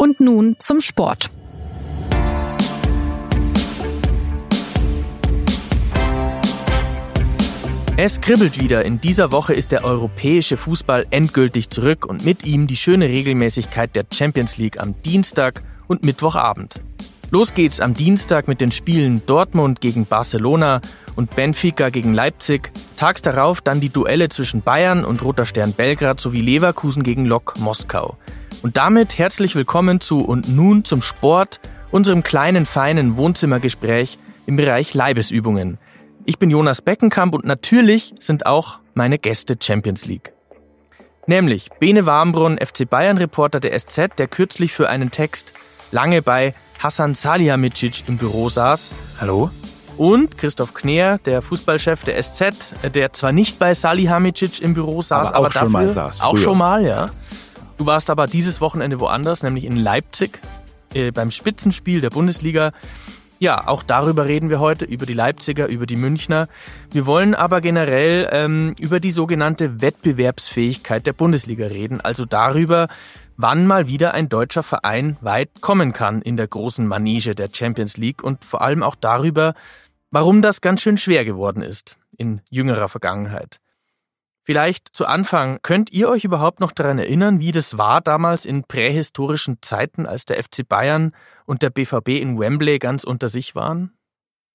Und nun zum Sport. Es kribbelt wieder. In dieser Woche ist der europäische Fußball endgültig zurück und mit ihm die schöne Regelmäßigkeit der Champions League am Dienstag und Mittwochabend. Los geht's am Dienstag mit den Spielen Dortmund gegen Barcelona und Benfica gegen Leipzig. Tags darauf dann die Duelle zwischen Bayern und Roter Stern Belgrad sowie Leverkusen gegen Lok Moskau. Und damit herzlich willkommen zu und nun zum Sport, unserem kleinen feinen Wohnzimmergespräch im Bereich Leibesübungen. Ich bin Jonas Beckenkamp und natürlich sind auch meine Gäste Champions League. Nämlich Bene Warmbrunn, FC Bayern Reporter der SZ, der kürzlich für einen Text lange bei Hassan Salihamidzic im Büro saß. Hallo. Und Christoph Kneer, der Fußballchef der SZ, der zwar nicht bei Salihamidzic im Büro saß, aber, auch aber dafür schon mal saß. Auch früher. schon mal, ja. Du warst aber dieses Wochenende woanders, nämlich in Leipzig, äh, beim Spitzenspiel der Bundesliga. Ja, auch darüber reden wir heute, über die Leipziger, über die Münchner. Wir wollen aber generell ähm, über die sogenannte Wettbewerbsfähigkeit der Bundesliga reden, also darüber, wann mal wieder ein deutscher Verein weit kommen kann in der großen Manege der Champions League und vor allem auch darüber, warum das ganz schön schwer geworden ist in jüngerer Vergangenheit. Vielleicht zu Anfang, könnt ihr euch überhaupt noch daran erinnern, wie das war damals in prähistorischen Zeiten, als der FC Bayern und der BVB in Wembley ganz unter sich waren?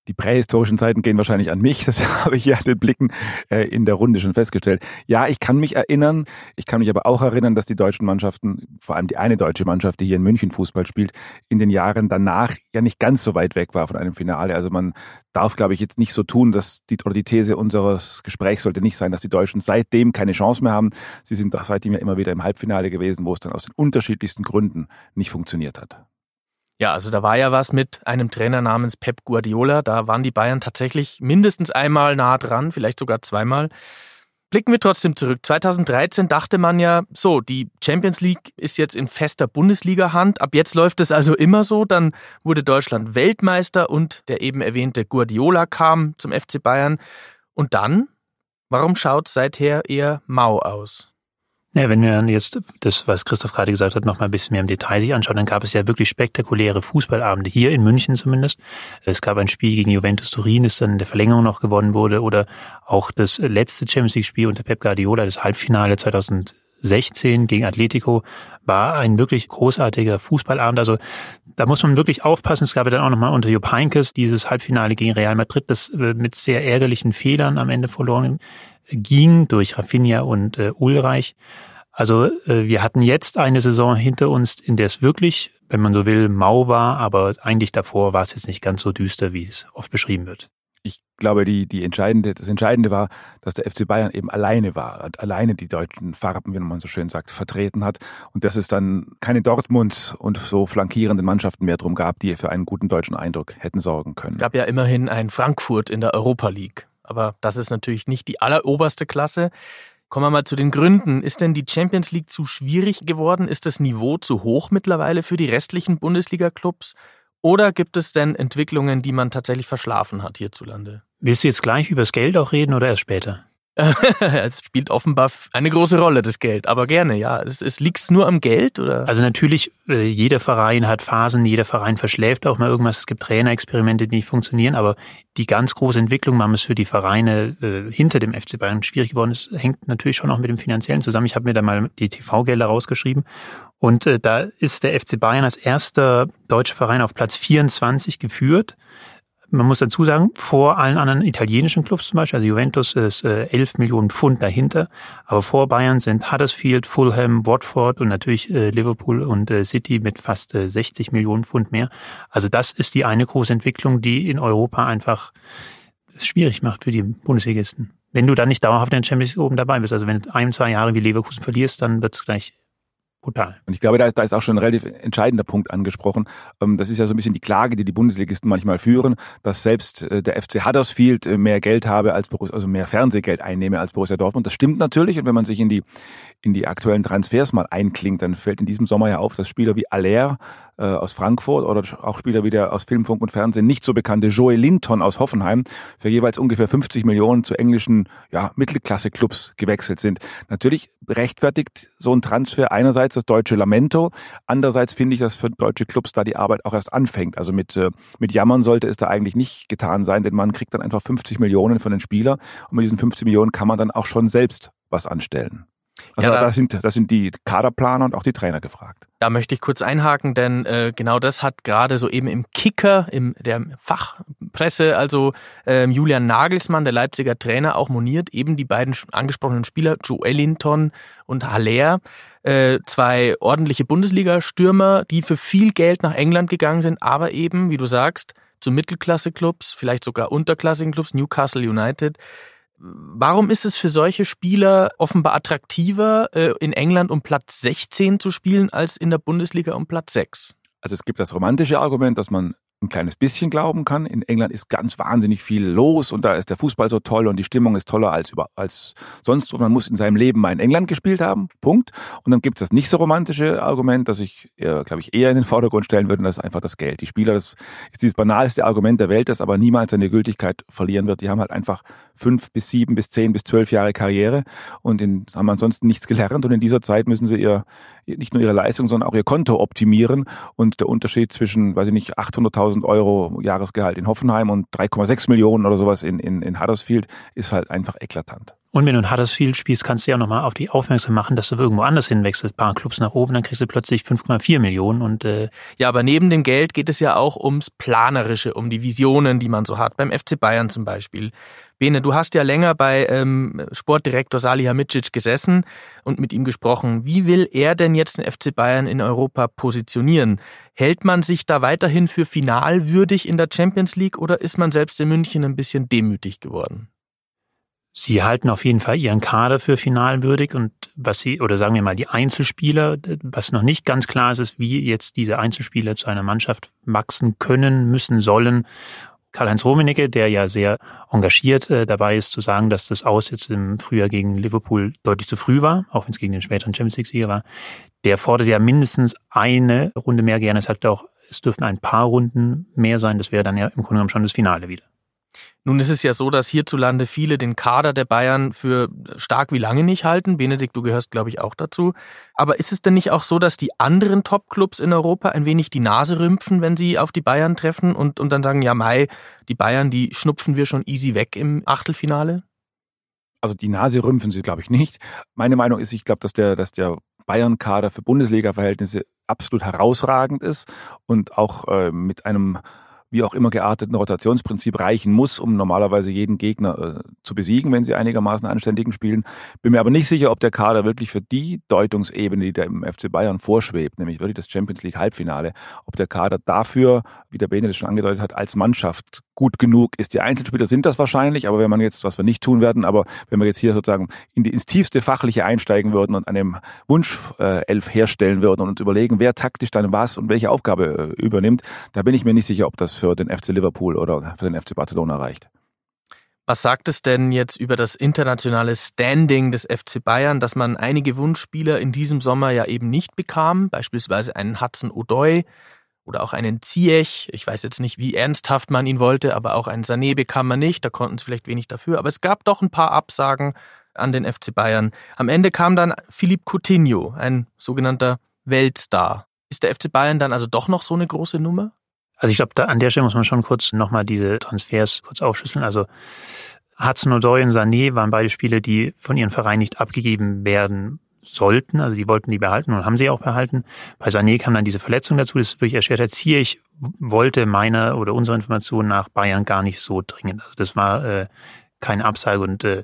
Die prähistorischen Zeiten gehen wahrscheinlich an mich. Das habe ich ja den Blicken äh, in der Runde schon festgestellt. Ja, ich kann mich erinnern. Ich kann mich aber auch erinnern, dass die deutschen Mannschaften, vor allem die eine deutsche Mannschaft, die hier in München Fußball spielt, in den Jahren danach ja nicht ganz so weit weg war von einem Finale. Also man darf, glaube ich, jetzt nicht so tun, dass die, oder die These unseres Gesprächs sollte nicht sein, dass die Deutschen seitdem keine Chance mehr haben. Sie sind seitdem ja immer wieder im Halbfinale gewesen, wo es dann aus den unterschiedlichsten Gründen nicht funktioniert hat. Ja, also da war ja was mit einem Trainer namens Pep Guardiola. Da waren die Bayern tatsächlich mindestens einmal nah dran, vielleicht sogar zweimal. Blicken wir trotzdem zurück. 2013 dachte man ja, so, die Champions League ist jetzt in fester Bundesliga-Hand. Ab jetzt läuft es also immer so. Dann wurde Deutschland Weltmeister und der eben erwähnte Guardiola kam zum FC Bayern. Und dann? Warum schaut seither eher mau aus? Ja, wenn wir jetzt das, was Christoph gerade gesagt hat, noch mal ein bisschen mehr im Detail sich anschauen, dann gab es ja wirklich spektakuläre Fußballabende, hier in München zumindest. Es gab ein Spiel gegen Juventus Turin, das dann in der Verlängerung noch gewonnen wurde, oder auch das letzte Champions League-Spiel unter Pep Guardiola, das Halbfinale 2016 gegen Atletico, war ein wirklich großartiger Fußballabend. Also da muss man wirklich aufpassen. Es gab ja dann auch nochmal unter Jupp Heynckes dieses Halbfinale gegen Real Madrid, das äh, mit sehr ärgerlichen Fehlern am Ende verloren ging durch Rafinha und äh, Ulreich. Also äh, wir hatten jetzt eine Saison hinter uns, in der es wirklich, wenn man so will, mau war, aber eigentlich davor war es jetzt nicht ganz so düster, wie es oft beschrieben wird. Ich glaube, die, die entscheidende, das Entscheidende war, dass der FC Bayern eben alleine war, alleine die deutschen Farben, wie man so schön sagt, vertreten hat und dass es dann keine Dortmunds und so flankierenden Mannschaften mehr drum gab, die für einen guten deutschen Eindruck hätten sorgen können. Es gab ja immerhin ein Frankfurt in der Europa League aber das ist natürlich nicht die alleroberste Klasse. Kommen wir mal zu den Gründen. Ist denn die Champions League zu schwierig geworden? Ist das Niveau zu hoch mittlerweile für die restlichen Bundesliga-Clubs? Oder gibt es denn Entwicklungen, die man tatsächlich verschlafen hat hierzulande? Willst du jetzt gleich übers Geld auch reden oder erst später? es spielt offenbar eine große Rolle, das Geld. Aber gerne, ja. Es, es liegt nur am Geld, oder? Also natürlich, äh, jeder Verein hat Phasen, jeder Verein verschläft auch mal irgendwas. Es gibt Trainerexperimente, die nicht funktionieren. Aber die ganz große Entwicklung, warum es für die Vereine äh, hinter dem FC Bayern schwierig geworden ist, hängt natürlich schon auch mit dem Finanziellen zusammen. Ich habe mir da mal die TV-Gelder rausgeschrieben. Und äh, da ist der FC Bayern als erster deutscher Verein auf Platz 24 geführt man muss dazu sagen, vor allen anderen italienischen Clubs zum Beispiel, also Juventus ist äh, 11 Millionen Pfund dahinter, aber vor Bayern sind Huddersfield, Fulham, Watford und natürlich äh, Liverpool und äh, City mit fast äh, 60 Millionen Pfund mehr. Also das ist die eine große Entwicklung, die in Europa einfach es schwierig macht für die Bundesligisten. Wenn du dann nicht dauerhaft in den Champions League oben dabei bist, also wenn du ein, zwei Jahre wie Leverkusen verlierst, dann wird es gleich brutal. Und ich glaube, da, da ist auch schon ein relativ entscheidender Punkt angesprochen. Ähm, das ist ja so ein bisschen die Klage, die die Bundesligisten manchmal führen, dass selbst äh, der FC Huddersfield äh, mehr Geld habe als Borussia, also mehr Fernsehgeld einnehme als Borussia Dortmund. Das stimmt natürlich. Und wenn man sich in die in die aktuellen Transfers mal einklingt, dann fällt in diesem Sommer ja auf, dass Spieler wie Aller äh, aus Frankfurt oder auch Spieler wie der aus Film, Funk und Fernsehen nicht so bekannte Joey Linton aus Hoffenheim für jeweils ungefähr 50 Millionen zu englischen ja, Mittelklasse-Clubs gewechselt sind. Natürlich rechtfertigt so ein Transfer einerseits einerseits das deutsche Lamento, andererseits finde ich, dass für deutsche Clubs da die Arbeit auch erst anfängt. Also mit, äh, mit Jammern sollte es da eigentlich nicht getan sein, denn man kriegt dann einfach 50 Millionen von den Spielern und mit diesen 50 Millionen kann man dann auch schon selbst was anstellen. Also ja, da, das, sind, das sind die Kaderplaner und auch die Trainer gefragt. Da möchte ich kurz einhaken, denn äh, genau das hat gerade so eben im Kicker, im der Fachpresse, also äh, Julian Nagelsmann, der Leipziger Trainer, auch moniert, eben die beiden angesprochenen Spieler, Joelinton und Haller, äh, zwei ordentliche Bundesliga-Stürmer, die für viel Geld nach England gegangen sind, aber eben, wie du sagst, zu Mittelklasse-Clubs, vielleicht sogar unterklassigen Clubs, Newcastle United, Warum ist es für solche Spieler offenbar attraktiver, äh, in England um Platz 16 zu spielen, als in der Bundesliga um Platz 6? Also es gibt das romantische Argument, dass man ein kleines bisschen glauben kann. In England ist ganz wahnsinnig viel los und da ist der Fußball so toll und die Stimmung ist toller als, über, als sonst. Und man muss in seinem Leben mal in England gespielt haben. Punkt. Und dann gibt es das nicht so romantische Argument, das ich, äh, glaube ich, eher in den Vordergrund stellen würde, und das ist einfach das Geld. Die Spieler, das ist dieses banalste Argument der Welt, das aber niemals seine Gültigkeit verlieren wird. Die haben halt einfach fünf bis sieben bis zehn bis zwölf Jahre Karriere und in, haben ansonsten nichts gelernt und in dieser Zeit müssen sie ihr, nicht nur ihre Leistung, sondern auch ihr Konto optimieren und der Unterschied zwischen, weiß ich nicht, 800.000 Euro Jahresgehalt in Hoffenheim und 3,6 Millionen oder sowas in, in, in Huddersfield ist halt einfach eklatant. Und wenn du in Huddersfield spielst, kannst du ja auch nochmal auf die aufmerksam machen, dass du irgendwo anders hinwechselst. Ein paar Clubs nach oben, dann kriegst du plötzlich 5,4 Millionen und äh Ja, aber neben dem Geld geht es ja auch ums Planerische, um die Visionen, die man so hat. Beim FC Bayern zum Beispiel. Bene, du hast ja länger bei ähm, Sportdirektor Salihamidzic gesessen und mit ihm gesprochen. Wie will er denn jetzt den FC Bayern in Europa positionieren? Hält man sich da weiterhin für finalwürdig in der Champions League oder ist man selbst in München ein bisschen demütig geworden? Sie halten auf jeden Fall Ihren Kader für finalwürdig und was Sie, oder sagen wir mal die Einzelspieler, was noch nicht ganz klar ist, ist, wie jetzt diese Einzelspieler zu einer Mannschaft wachsen können, müssen, sollen. Karl-Heinz Rummenigge, der ja sehr engagiert äh, dabei ist, zu sagen, dass das Aus jetzt im Frühjahr gegen Liverpool deutlich zu früh war, auch wenn es gegen den späteren Champions League-Sieger war, der fordert ja mindestens eine Runde mehr gerne, sagt auch, es dürfen ein paar Runden mehr sein, das wäre dann ja im Grunde genommen schon das Finale wieder. Nun ist es ja so, dass hierzulande viele den Kader der Bayern für stark wie lange nicht halten. Benedikt, du gehörst, glaube ich, auch dazu. Aber ist es denn nicht auch so, dass die anderen Top-Clubs in Europa ein wenig die Nase rümpfen, wenn sie auf die Bayern treffen und, und dann sagen, ja, Mai, die Bayern, die schnupfen wir schon easy weg im Achtelfinale? Also die Nase rümpfen sie, glaube ich, nicht. Meine Meinung ist, ich glaube, dass der, dass der Bayern-Kader für Bundesliga-Verhältnisse absolut herausragend ist und auch äh, mit einem wie auch immer gearteten Rotationsprinzip reichen muss, um normalerweise jeden Gegner äh, zu besiegen, wenn sie einigermaßen anständigen spielen. Bin mir aber nicht sicher, ob der Kader wirklich für die Deutungsebene, die da im FC Bayern vorschwebt, nämlich wirklich das Champions League Halbfinale, ob der Kader dafür, wie der Bene das schon angedeutet hat, als Mannschaft gut genug ist. Die Einzelspieler sind das wahrscheinlich, aber wenn man jetzt, was wir nicht tun werden, aber wenn wir jetzt hier sozusagen in die, ins tiefste Fachliche einsteigen würden und einem Wunschelf äh, herstellen würden und überlegen, wer taktisch dann was und welche Aufgabe äh, übernimmt, da bin ich mir nicht sicher, ob das für den FC Liverpool oder für den FC Barcelona reicht. Was sagt es denn jetzt über das internationale Standing des FC Bayern, dass man einige Wunschspieler in diesem Sommer ja eben nicht bekam, beispielsweise einen Hudson O'Doy oder auch einen Ziyech. Ich weiß jetzt nicht, wie ernsthaft man ihn wollte, aber auch einen Sané bekam man nicht, da konnten sie vielleicht wenig dafür. Aber es gab doch ein paar Absagen an den FC Bayern. Am Ende kam dann Philippe Coutinho, ein sogenannter Weltstar. Ist der FC Bayern dann also doch noch so eine große Nummer? Also ich glaube, an der Stelle muss man schon kurz nochmal diese Transfers kurz aufschlüsseln. Also Hudson O'Doy und Sané waren beide Spiele, die von ihren Vereinen nicht abgegeben werden sollten. Also die wollten die behalten und haben sie auch behalten. Bei Sané kam dann diese Verletzung dazu. Das ist wirklich erschwert. Herr Zierich wollte meiner oder unserer Information nach Bayern gar nicht so dringend. Also das war äh, keine Absage. Und äh,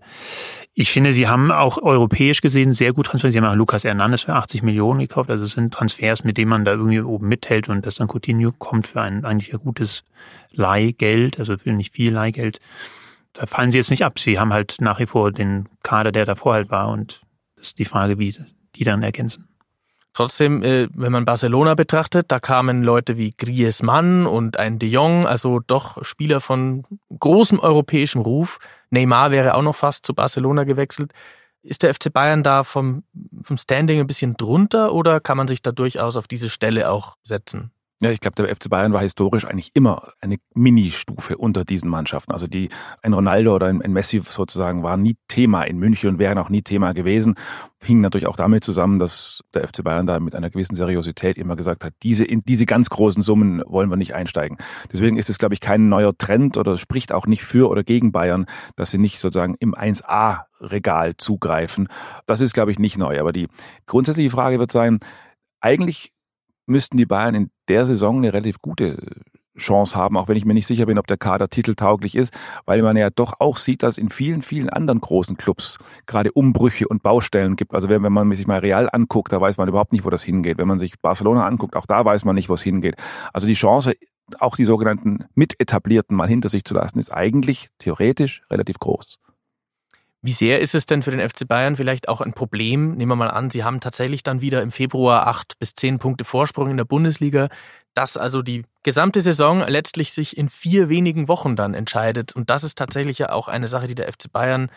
ich finde, sie haben auch europäisch gesehen sehr gut transferiert. Sie haben auch Lukas Hernandez für 80 Millionen gekauft. Also es sind Transfers, mit denen man da irgendwie oben mithält und dass dann Coutinho kommt für ein eigentlich ein gutes Leihgeld, also für nicht viel Leihgeld. Da fallen sie jetzt nicht ab. Sie haben halt nach wie vor den Kader, der davor halt war. Und ist die Frage, wie die dann ergänzen. Trotzdem, äh, wenn man Barcelona betrachtet, da kamen Leute wie Griezmann und ein De Jong, also doch Spieler von großem europäischem Ruf. Neymar wäre auch noch fast zu Barcelona gewechselt. Ist der FC Bayern da vom, vom Standing ein bisschen drunter oder kann man sich da durchaus auf diese Stelle auch setzen? Ja, ich glaube, der FC Bayern war historisch eigentlich immer eine Mini-Stufe unter diesen Mannschaften. Also die, ein Ronaldo oder ein, Messi sozusagen war nie Thema in München und wären auch nie Thema gewesen. Hing natürlich auch damit zusammen, dass der FC Bayern da mit einer gewissen Seriosität immer gesagt hat, diese, in diese ganz großen Summen wollen wir nicht einsteigen. Deswegen ist es, glaube ich, kein neuer Trend oder spricht auch nicht für oder gegen Bayern, dass sie nicht sozusagen im 1A Regal zugreifen. Das ist, glaube ich, nicht neu. Aber die grundsätzliche Frage wird sein, eigentlich müssten die Bayern in der Saison eine relativ gute Chance haben, auch wenn ich mir nicht sicher bin, ob der Kader titeltauglich ist, weil man ja doch auch sieht, dass in vielen, vielen anderen großen Clubs gerade Umbrüche und Baustellen gibt. Also wenn, wenn man sich mal Real anguckt, da weiß man überhaupt nicht, wo das hingeht. Wenn man sich Barcelona anguckt, auch da weiß man nicht, wo es hingeht. Also die Chance, auch die sogenannten Mitetablierten mal hinter sich zu lassen, ist eigentlich theoretisch relativ groß. Wie sehr ist es denn für den FC Bayern vielleicht auch ein Problem? Nehmen wir mal an, Sie haben tatsächlich dann wieder im Februar acht bis zehn Punkte Vorsprung in der Bundesliga, dass also die gesamte Saison letztlich sich in vier wenigen Wochen dann entscheidet. Und das ist tatsächlich ja auch eine Sache, die der FC Bayern,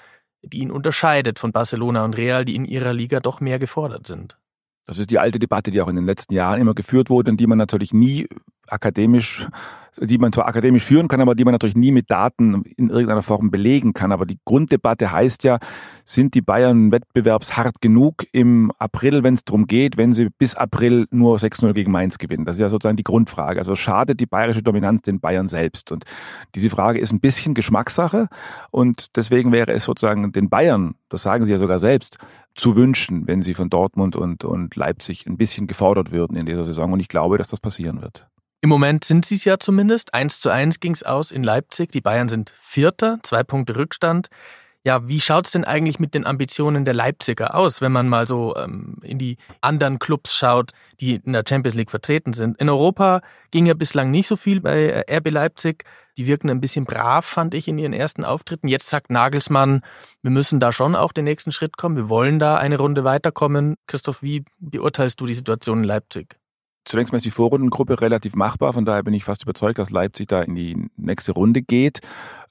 die ihn unterscheidet von Barcelona und Real, die in ihrer Liga doch mehr gefordert sind. Das ist die alte Debatte, die auch in den letzten Jahren immer geführt wurde und die man natürlich nie akademisch die man zwar akademisch führen kann, aber die man natürlich nie mit Daten in irgendeiner Form belegen kann. Aber die Grunddebatte heißt ja, sind die Bayern wettbewerbshart genug im April, wenn es darum geht, wenn sie bis April nur 6-0 gegen Mainz gewinnen? Das ist ja sozusagen die Grundfrage. Also schadet die bayerische Dominanz den Bayern selbst? Und diese Frage ist ein bisschen Geschmackssache und deswegen wäre es sozusagen den Bayern, das sagen sie ja sogar selbst, zu wünschen, wenn sie von Dortmund und, und Leipzig ein bisschen gefordert würden in dieser Saison. Und ich glaube, dass das passieren wird. Im Moment sind sie es ja zumindest. Eins zu eins ging es aus in Leipzig. Die Bayern sind Vierter, zwei Punkte Rückstand. Ja, wie schaut es denn eigentlich mit den Ambitionen der Leipziger aus, wenn man mal so ähm, in die anderen Clubs schaut, die in der Champions League vertreten sind? In Europa ging ja bislang nicht so viel bei äh, RB Leipzig. Die wirken ein bisschen brav, fand ich, in ihren ersten Auftritten. Jetzt sagt Nagelsmann, wir müssen da schon auch den nächsten Schritt kommen. Wir wollen da eine Runde weiterkommen. Christoph, wie beurteilst du die Situation in Leipzig? Zunächst mal ist die Vorrundengruppe relativ machbar, von daher bin ich fast überzeugt, dass Leipzig da in die nächste Runde geht.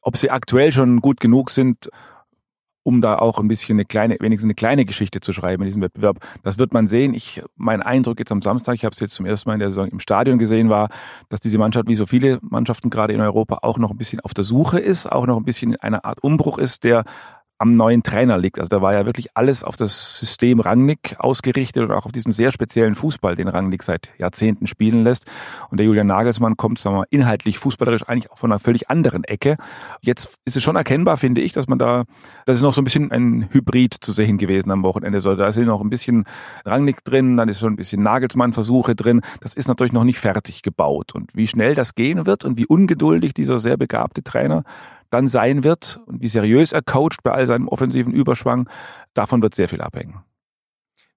Ob sie aktuell schon gut genug sind, um da auch ein bisschen eine kleine, wenigstens eine kleine Geschichte zu schreiben in diesem Wettbewerb. Das wird man sehen. Ich, mein Eindruck jetzt am Samstag, ich habe es jetzt zum ersten Mal in der Saison im Stadion gesehen, war, dass diese Mannschaft, wie so viele Mannschaften gerade in Europa, auch noch ein bisschen auf der Suche ist, auch noch ein bisschen in einer Art Umbruch ist, der am neuen Trainer liegt. Also da war ja wirklich alles auf das System Rangnick ausgerichtet und auch auf diesen sehr speziellen Fußball, den Rangnick seit Jahrzehnten spielen lässt. Und der Julian Nagelsmann kommt, sagen wir mal, inhaltlich, fußballerisch eigentlich auch von einer völlig anderen Ecke. Jetzt ist es schon erkennbar, finde ich, dass man da, das ist noch so ein bisschen ein Hybrid zu sehen gewesen am Wochenende. So, da ist noch ein bisschen Rangnick drin, dann ist schon ein bisschen Nagelsmann-Versuche drin. Das ist natürlich noch nicht fertig gebaut. Und wie schnell das gehen wird und wie ungeduldig dieser sehr begabte Trainer dann sein wird und wie seriös er coacht bei all seinem offensiven Überschwang, davon wird sehr viel abhängen.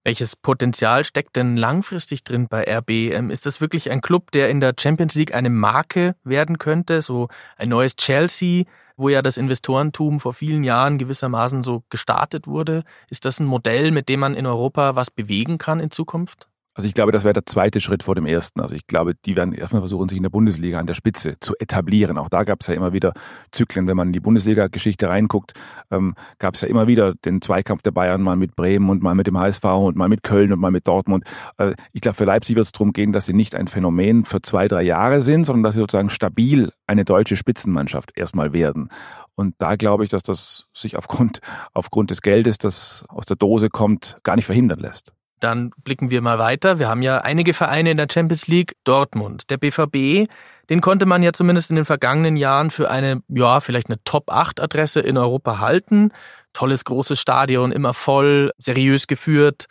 Welches Potenzial steckt denn langfristig drin bei RB? Ähm, ist das wirklich ein Club, der in der Champions League eine Marke werden könnte? So ein neues Chelsea, wo ja das Investorentum vor vielen Jahren gewissermaßen so gestartet wurde. Ist das ein Modell, mit dem man in Europa was bewegen kann in Zukunft? Also ich glaube, das wäre der zweite Schritt vor dem ersten. Also ich glaube, die werden erstmal versuchen, sich in der Bundesliga an der Spitze zu etablieren. Auch da gab es ja immer wieder Zyklen. Wenn man in die Bundesliga-Geschichte reinguckt, ähm, gab es ja immer wieder den Zweikampf der Bayern mal mit Bremen und mal mit dem HSV und mal mit Köln und mal mit Dortmund. Äh, ich glaube, für Leipzig wird es darum gehen, dass sie nicht ein Phänomen für zwei, drei Jahre sind, sondern dass sie sozusagen stabil eine deutsche Spitzenmannschaft erstmal werden. Und da glaube ich, dass das sich aufgrund, aufgrund des Geldes, das aus der Dose kommt, gar nicht verhindern lässt. Dann blicken wir mal weiter. Wir haben ja einige Vereine in der Champions League. Dortmund, der BVB, den konnte man ja zumindest in den vergangenen Jahren für eine, ja, vielleicht eine Top-8-Adresse in Europa halten. Tolles, großes Stadion, immer voll, seriös geführt.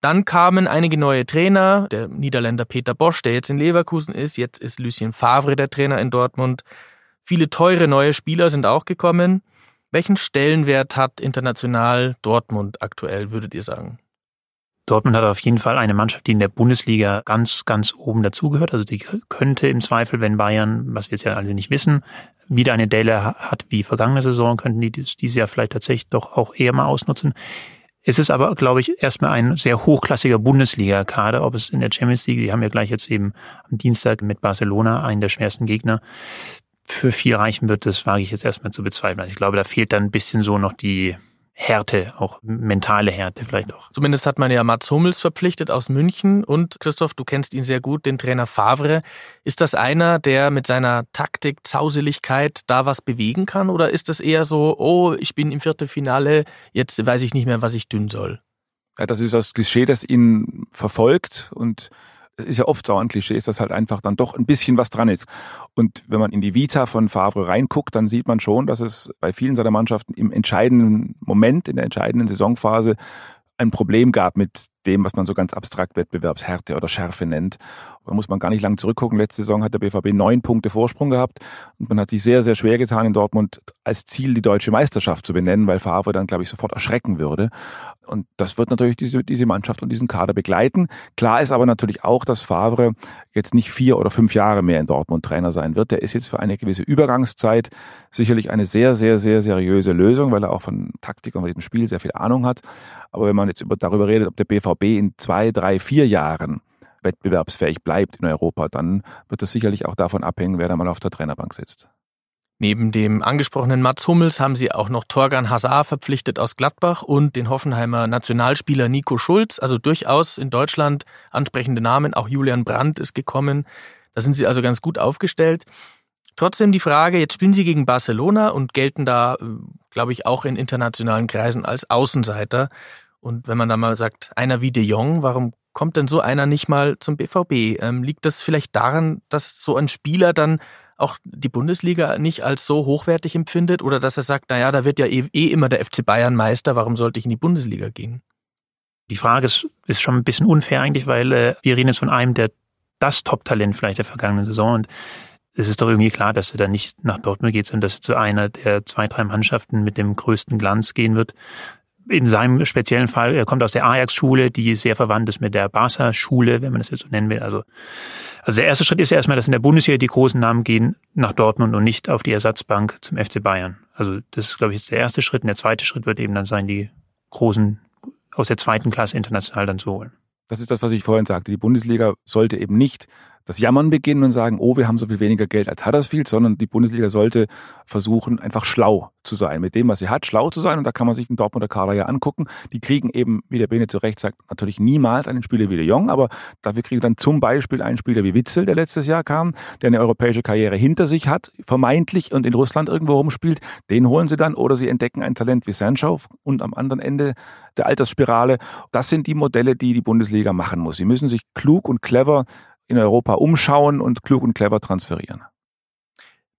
Dann kamen einige neue Trainer, der Niederländer Peter Bosch, der jetzt in Leverkusen ist, jetzt ist Lucien Favre der Trainer in Dortmund. Viele teure neue Spieler sind auch gekommen. Welchen Stellenwert hat international Dortmund aktuell, würdet ihr sagen? Dortmund hat auf jeden Fall eine Mannschaft, die in der Bundesliga ganz, ganz oben dazugehört. Also die könnte im Zweifel, wenn Bayern, was wir jetzt ja alle nicht wissen, wieder eine Delle hat wie vergangene Saison, könnten die dieses Jahr vielleicht tatsächlich doch auch eher mal ausnutzen. Es ist aber, glaube ich, erstmal ein sehr hochklassiger Bundesliga-Kader, ob es in der Champions League, die haben ja gleich jetzt eben am Dienstag mit Barcelona einen der schwersten Gegner, für viel reichen wird, das wage ich jetzt erstmal zu bezweifeln. Also ich glaube, da fehlt dann ein bisschen so noch die Härte, auch mentale Härte vielleicht auch. Zumindest hat man ja Mats Hummels verpflichtet aus München und Christoph, du kennst ihn sehr gut, den Trainer Favre. Ist das einer, der mit seiner Taktik, Zauseligkeit da was bewegen kann oder ist das eher so, oh, ich bin im Viertelfinale, jetzt weiß ich nicht mehr, was ich tun soll? Ja, das ist das Klischee, das ihn verfolgt und ist ja oft so ein Klischee, ist dass halt einfach dann doch ein bisschen was dran ist. Und wenn man in die Vita von Favre reinguckt, dann sieht man schon, dass es bei vielen seiner Mannschaften im entscheidenden Moment, in der entscheidenden Saisonphase ein Problem gab mit dem, was man so ganz abstrakt Wettbewerbshärte oder Schärfe nennt. Da muss man gar nicht lang zurückgucken. Letzte Saison hat der BVB neun Punkte Vorsprung gehabt und man hat sich sehr, sehr schwer getan, in Dortmund als Ziel die deutsche Meisterschaft zu benennen, weil Favre dann, glaube ich, sofort erschrecken würde. Und das wird natürlich diese, diese Mannschaft und diesen Kader begleiten. Klar ist aber natürlich auch, dass Favre jetzt nicht vier oder fünf Jahre mehr in Dortmund Trainer sein wird. Der ist jetzt für eine gewisse Übergangszeit sicherlich eine sehr, sehr, sehr seriöse Lösung, weil er auch von Taktik und von dem Spiel sehr viel Ahnung hat. Aber wenn man jetzt über, darüber redet, ob der BVB in zwei, drei, vier Jahren wettbewerbsfähig bleibt in Europa, dann wird das sicherlich auch davon abhängen, wer da mal auf der Trainerbank sitzt. Neben dem angesprochenen Mats Hummels haben sie auch noch Torgan Hazard verpflichtet aus Gladbach und den Hoffenheimer Nationalspieler Nico Schulz, also durchaus in Deutschland ansprechende Namen. Auch Julian Brandt ist gekommen. Da sind sie also ganz gut aufgestellt. Trotzdem die Frage, jetzt spielen sie gegen Barcelona und gelten da, äh, glaube ich, auch in internationalen Kreisen als Außenseiter. Und wenn man da mal sagt, einer wie De Jong, warum kommt denn so einer nicht mal zum BVB? Ähm, liegt das vielleicht daran, dass so ein Spieler dann auch die Bundesliga nicht als so hochwertig empfindet oder dass er sagt, naja, da wird ja eh, eh immer der FC Bayern Meister, warum sollte ich in die Bundesliga gehen? Die Frage ist, ist schon ein bisschen unfair eigentlich, weil äh, wir reden jetzt von einem, der das Top-Talent vielleicht der vergangenen Saison und es ist doch irgendwie klar, dass er dann nicht nach Dortmund geht, sondern dass er zu einer der zwei, drei Mannschaften mit dem größten Glanz gehen wird in seinem speziellen Fall, er kommt aus der Ajax-Schule, die sehr verwandt ist mit der Barca-Schule, wenn man das jetzt so nennen will. Also, also der erste Schritt ist ja erstmal, dass in der Bundesliga die großen Namen gehen nach Dortmund und nicht auf die Ersatzbank zum FC Bayern. Also das ist, glaube ich, der erste Schritt. Und der zweite Schritt wird eben dann sein, die großen aus der zweiten Klasse international dann zu holen. Das ist das, was ich vorhin sagte. Die Bundesliga sollte eben nicht das Jammern beginnen und sagen, oh, wir haben so viel weniger Geld als Huddersfield, sondern die Bundesliga sollte versuchen, einfach schlau zu sein, mit dem, was sie hat, schlau zu sein. Und da kann man sich den Dortmunder Kader ja angucken. Die kriegen eben, wie der Bene zu Recht sagt, natürlich niemals einen Spieler wie De Jong, aber dafür kriegen dann zum Beispiel einen Spieler wie Witzel, der letztes Jahr kam, der eine europäische Karriere hinter sich hat, vermeintlich und in Russland irgendwo rumspielt. Den holen sie dann oder sie entdecken ein Talent wie Sancho und am anderen Ende der Altersspirale. Das sind die Modelle, die die Bundesliga machen muss. Sie müssen sich klug und clever in Europa umschauen und klug und clever transferieren.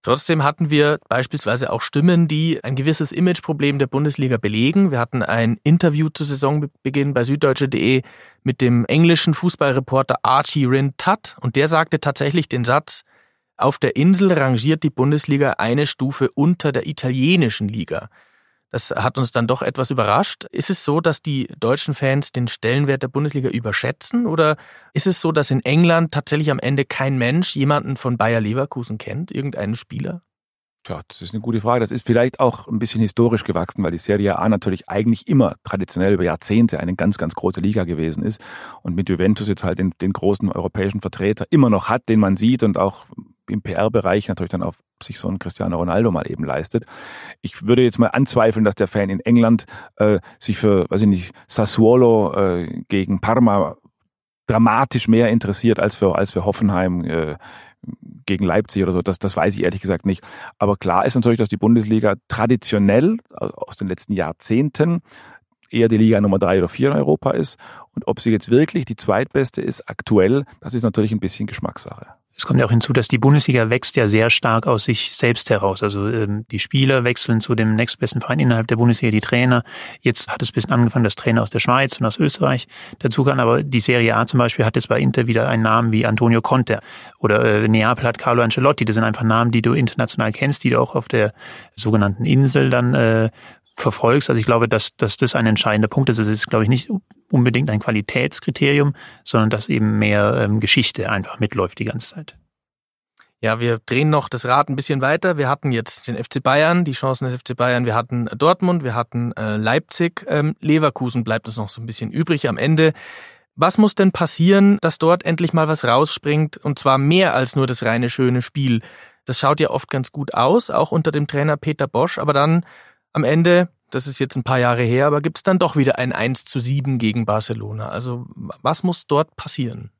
Trotzdem hatten wir beispielsweise auch Stimmen, die ein gewisses Imageproblem der Bundesliga belegen. Wir hatten ein Interview zu Saisonbeginn bei süddeutsche.de mit dem englischen Fußballreporter Archie Rin Tutt und der sagte tatsächlich den Satz, auf der Insel rangiert die Bundesliga eine Stufe unter der italienischen Liga. Das hat uns dann doch etwas überrascht. Ist es so, dass die deutschen Fans den Stellenwert der Bundesliga überschätzen oder ist es so, dass in England tatsächlich am Ende kein Mensch jemanden von Bayer Leverkusen kennt, irgendeinen Spieler? Tja, das ist eine gute Frage. Das ist vielleicht auch ein bisschen historisch gewachsen, weil die Serie A natürlich eigentlich immer traditionell über Jahrzehnte eine ganz, ganz große Liga gewesen ist und mit Juventus jetzt halt den, den großen europäischen Vertreter immer noch hat, den man sieht und auch im PR-Bereich natürlich dann auf sich so ein Cristiano Ronaldo mal eben leistet. Ich würde jetzt mal anzweifeln, dass der Fan in England äh, sich für, weiß ich nicht, Sassuolo äh, gegen Parma dramatisch mehr interessiert als für, als für Hoffenheim äh, gegen Leipzig oder so. Das, das weiß ich ehrlich gesagt nicht. Aber klar ist natürlich, dass die Bundesliga traditionell aus den letzten Jahrzehnten eher die Liga Nummer drei oder vier in Europa ist. Und ob sie jetzt wirklich die zweitbeste ist aktuell, das ist natürlich ein bisschen Geschmackssache. Es kommt ja auch hinzu, dass die Bundesliga wächst ja sehr stark aus sich selbst heraus. Also ähm, die Spieler wechseln zu dem nächstbesten Verein innerhalb der Bundesliga, die Trainer. Jetzt hat es ein bisschen angefangen, dass Trainer aus der Schweiz und aus Österreich dazu kann. Aber die Serie A zum Beispiel hat jetzt bei Inter wieder einen Namen wie Antonio Conte oder äh, Neapel hat Carlo Ancelotti. Das sind einfach Namen, die du international kennst, die du auch auf der sogenannten Insel dann äh, verfolgst. Also ich glaube, dass, dass das ein entscheidender Punkt ist. Es ist, glaube ich, nicht unbedingt ein Qualitätskriterium, sondern dass eben mehr ähm, Geschichte einfach mitläuft die ganze Zeit. Ja, wir drehen noch das Rad ein bisschen weiter. Wir hatten jetzt den FC Bayern, die Chancen des FC Bayern. Wir hatten Dortmund, wir hatten äh, Leipzig. Ähm, Leverkusen bleibt uns noch so ein bisschen übrig am Ende. Was muss denn passieren, dass dort endlich mal was rausspringt und zwar mehr als nur das reine schöne Spiel? Das schaut ja oft ganz gut aus, auch unter dem Trainer Peter Bosch, aber dann am Ende das ist jetzt ein paar Jahre her, aber gibt es dann doch wieder ein 1 zu 7 gegen Barcelona. Also was muss dort passieren?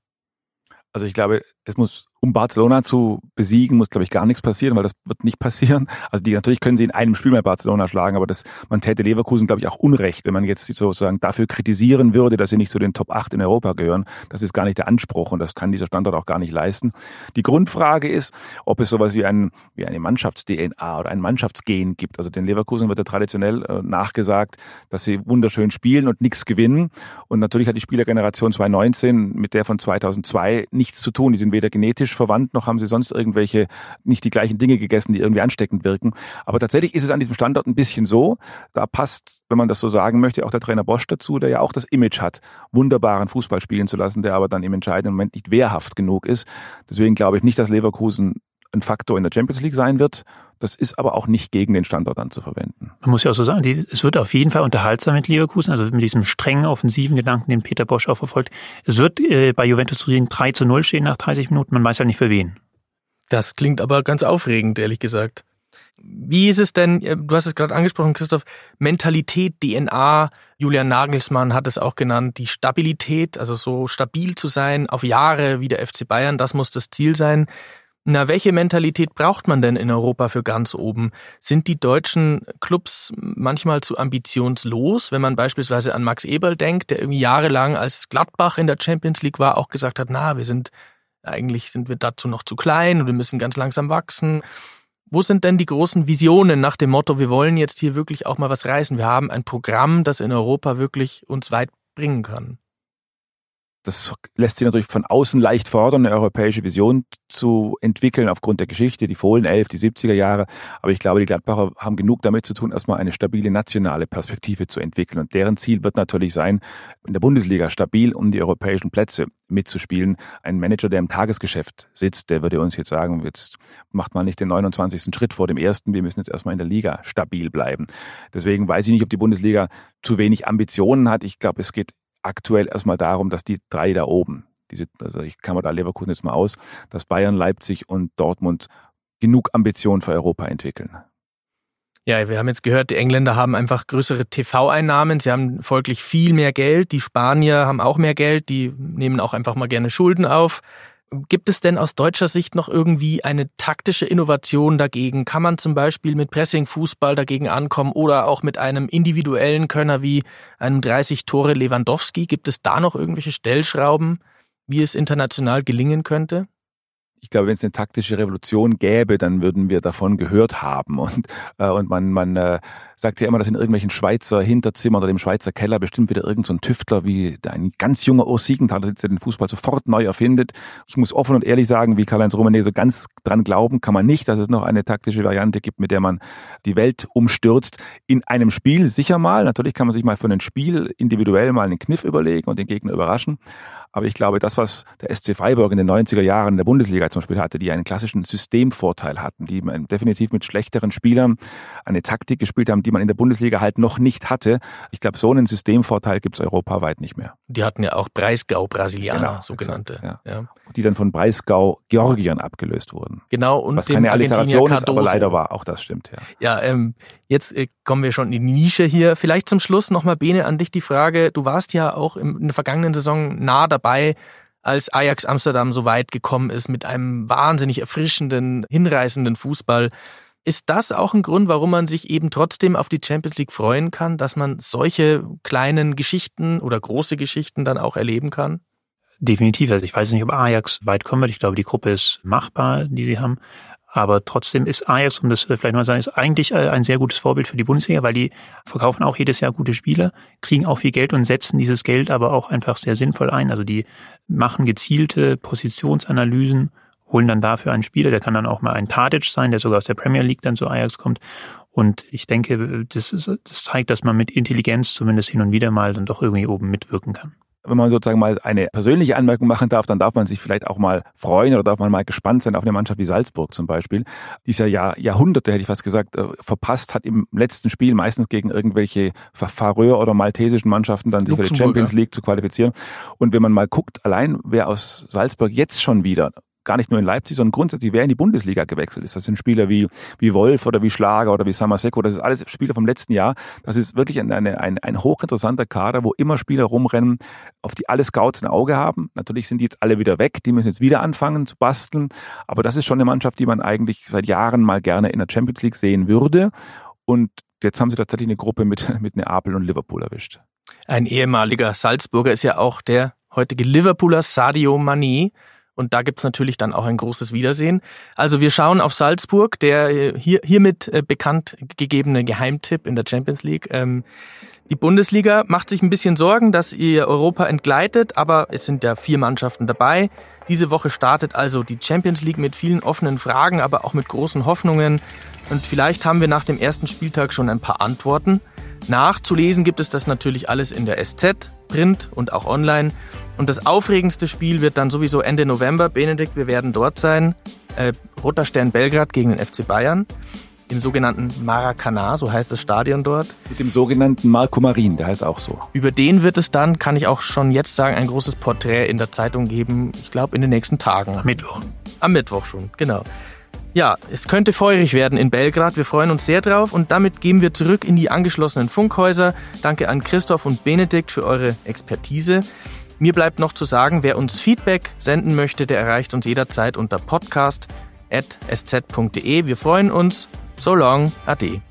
Also ich glaube, es muss um Barcelona zu besiegen, muss, glaube ich, gar nichts passieren, weil das wird nicht passieren. Also die natürlich können sie in einem Spiel mal Barcelona schlagen, aber das, man täte Leverkusen, glaube ich, auch Unrecht, wenn man jetzt sozusagen dafür kritisieren würde, dass sie nicht zu den Top 8 in Europa gehören. Das ist gar nicht der Anspruch und das kann dieser Standort auch gar nicht leisten. Die Grundfrage ist, ob es sowas wie, ein, wie eine Mannschafts-DNA oder ein Mannschaftsgen gibt. Also den Leverkusen wird ja traditionell äh, nachgesagt, dass sie wunderschön spielen und nichts gewinnen. Und natürlich hat die Spielergeneration 2019 mit der von 2002 nichts zu tun. Die sind weder genetisch genetisch verwandt, noch haben sie sonst irgendwelche nicht die gleichen Dinge gegessen, die irgendwie ansteckend wirken. Aber tatsächlich ist es an diesem Standort ein bisschen so. Da passt, wenn man das so sagen möchte, auch der Trainer Bosch dazu, der ja auch das Image hat, wunderbaren Fußball spielen zu lassen, der aber dann im entscheidenden Moment nicht wehrhaft genug ist. Deswegen glaube ich nicht, dass Leverkusen ein Faktor in der Champions League sein wird. Das ist aber auch nicht gegen den Standort dann zu verwenden. Man muss ja auch so sagen, es wird auf jeden Fall unterhaltsam mit Leverkusen, also mit diesem strengen offensiven Gedanken, den Peter Bosch auch verfolgt. Es wird äh, bei Juventus Turin 3 zu 0 stehen nach 30 Minuten, man weiß ja nicht für wen. Das klingt aber ganz aufregend, ehrlich gesagt. Wie ist es denn, äh, du hast es gerade angesprochen, Christoph, Mentalität, DNA, Julian Nagelsmann hat es auch genannt, die Stabilität, also so stabil zu sein, auf Jahre wie der FC Bayern, das muss das Ziel sein. Na, welche Mentalität braucht man denn in Europa für ganz oben? Sind die deutschen Clubs manchmal zu ambitionslos, wenn man beispielsweise an Max Eberl denkt, der irgendwie jahrelang als Gladbach in der Champions League war, auch gesagt hat, na, wir sind eigentlich sind wir dazu noch zu klein und wir müssen ganz langsam wachsen. Wo sind denn die großen Visionen nach dem Motto, wir wollen jetzt hier wirklich auch mal was reißen? Wir haben ein Programm, das in Europa wirklich uns weit bringen kann. Das lässt sich natürlich von außen leicht fordern, eine europäische Vision zu entwickeln aufgrund der Geschichte, die Fohlen 11, die 70er Jahre. Aber ich glaube, die Gladbacher haben genug damit zu tun, erstmal eine stabile nationale Perspektive zu entwickeln. Und deren Ziel wird natürlich sein, in der Bundesliga stabil um die europäischen Plätze mitzuspielen. Ein Manager, der im Tagesgeschäft sitzt, der würde uns jetzt sagen, jetzt macht man nicht den 29. Schritt vor dem ersten. Wir müssen jetzt erstmal in der Liga stabil bleiben. Deswegen weiß ich nicht, ob die Bundesliga zu wenig Ambitionen hat. Ich glaube, es geht aktuell erstmal darum, dass die drei da oben, diese, also ich mir da Leverkusen jetzt mal aus, dass Bayern, Leipzig und Dortmund genug Ambitionen für Europa entwickeln. Ja, wir haben jetzt gehört, die Engländer haben einfach größere TV-Einnahmen, sie haben folglich viel mehr Geld, die Spanier haben auch mehr Geld, die nehmen auch einfach mal gerne Schulden auf. Gibt es denn aus deutscher Sicht noch irgendwie eine taktische Innovation dagegen? Kann man zum Beispiel mit Pressing-Fußball dagegen ankommen oder auch mit einem individuellen Könner wie einem 30 Tore Lewandowski? Gibt es da noch irgendwelche Stellschrauben, wie es international gelingen könnte? Ich glaube, wenn es eine taktische Revolution gäbe, dann würden wir davon gehört haben. Und, äh, und man, man äh, sagt ja immer, dass in irgendwelchen Schweizer Hinterzimmern oder dem Schweizer Keller bestimmt wieder irgendein so Tüftler wie ein ganz junger Urs Siegenthaler, der den Fußball sofort neu erfindet. Ich muss offen und ehrlich sagen, wie Karl-Heinz Rummenigge so ganz dran glauben kann man nicht, dass es noch eine taktische Variante gibt, mit der man die Welt umstürzt. In einem Spiel sicher mal. Natürlich kann man sich mal für ein Spiel individuell mal einen Kniff überlegen und den Gegner überraschen. Aber ich glaube, das, was der SC Freiburg in den 90er Jahren in der Bundesliga zum Beispiel hatte, die einen klassischen Systemvorteil hatten, die definitiv mit schlechteren Spielern eine Taktik gespielt haben, die man in der Bundesliga halt noch nicht hatte. Ich glaube, so einen Systemvorteil gibt es europaweit nicht mehr. Die hatten ja auch Breisgau-Brasilianer, genau, sogenannte. ja. Ja. Die dann von Breisgau-Georgiern abgelöst wurden. Genau, und Was keine Alliteration ist, aber leider war. Auch das stimmt, ja. Ja, ähm, jetzt äh, kommen wir schon in die Nische hier. Vielleicht zum Schluss nochmal, Bene, an dich die Frage. Du warst ja auch in der vergangenen Saison nah dabei, als Ajax Amsterdam so weit gekommen ist mit einem wahnsinnig erfrischenden, hinreißenden Fußball. Ist das auch ein Grund, warum man sich eben trotzdem auf die Champions League freuen kann, dass man solche kleinen Geschichten oder große Geschichten dann auch erleben kann? Definitiv. Also ich weiß nicht, ob Ajax weit kommen wird. Ich glaube, die Gruppe ist machbar, die sie haben. Aber trotzdem ist Ajax, um das vielleicht mal zu sagen, ist eigentlich äh, ein sehr gutes Vorbild für die Bundesliga, weil die verkaufen auch jedes Jahr gute Spieler, kriegen auch viel Geld und setzen dieses Geld aber auch einfach sehr sinnvoll ein. Also die machen gezielte Positionsanalysen, holen dann dafür einen Spieler, der kann dann auch mal ein Tadic sein, der sogar aus der Premier League dann zu Ajax kommt. Und ich denke, das, ist, das zeigt, dass man mit Intelligenz zumindest hin und wieder mal dann doch irgendwie oben mitwirken kann wenn man sozusagen mal eine persönliche Anmerkung machen darf, dann darf man sich vielleicht auch mal freuen oder darf man mal gespannt sein auf eine Mannschaft wie Salzburg zum Beispiel, die es ja Jahr, Jahrhunderte, hätte ich fast gesagt, äh, verpasst hat im letzten Spiel meistens gegen irgendwelche Faröer oder maltesischen Mannschaften dann sich für die Champions League zu qualifizieren. Und wenn man mal guckt, allein wer aus Salzburg jetzt schon wieder gar nicht nur in Leipzig, sondern grundsätzlich, wer in die Bundesliga gewechselt ist. Das sind Spieler wie, wie Wolf oder wie Schlager oder wie Samaseko. Das ist alles Spieler vom letzten Jahr. Das ist wirklich ein, eine, ein, ein hochinteressanter Kader, wo immer Spieler rumrennen, auf die alle Scouts ein Auge haben. Natürlich sind die jetzt alle wieder weg. Die müssen jetzt wieder anfangen zu basteln. Aber das ist schon eine Mannschaft, die man eigentlich seit Jahren mal gerne in der Champions League sehen würde. Und jetzt haben sie tatsächlich eine Gruppe mit, mit Neapel und Liverpool erwischt. Ein ehemaliger Salzburger ist ja auch der heutige Liverpooler Sadio Mani. Und da gibt's natürlich dann auch ein großes Wiedersehen. Also wir schauen auf Salzburg, der äh, hier, hiermit äh, bekannt gegebene Geheimtipp in der Champions League. Ähm, die Bundesliga macht sich ein bisschen Sorgen, dass ihr Europa entgleitet, aber es sind ja vier Mannschaften dabei. Diese Woche startet also die Champions League mit vielen offenen Fragen, aber auch mit großen Hoffnungen. Und vielleicht haben wir nach dem ersten Spieltag schon ein paar Antworten. Nachzulesen gibt es das natürlich alles in der SZ, Print und auch online. Und das aufregendste Spiel wird dann sowieso Ende November. Benedikt, wir werden dort sein. Äh, Roter Stern Belgrad gegen den FC Bayern. Im sogenannten Maracanã, so heißt das Stadion dort. Mit dem sogenannten Marco Marin, der heißt auch so. Über den wird es dann, kann ich auch schon jetzt sagen, ein großes Porträt in der Zeitung geben. Ich glaube in den nächsten Tagen. Am Mittwoch. Am Mittwoch schon, genau. Ja, es könnte feurig werden in Belgrad. Wir freuen uns sehr drauf und damit gehen wir zurück in die angeschlossenen Funkhäuser. Danke an Christoph und Benedikt für eure Expertise. Mir bleibt noch zu sagen, wer uns Feedback senden möchte, der erreicht uns jederzeit unter podcast.sz.de. Wir freuen uns. So long. Ade.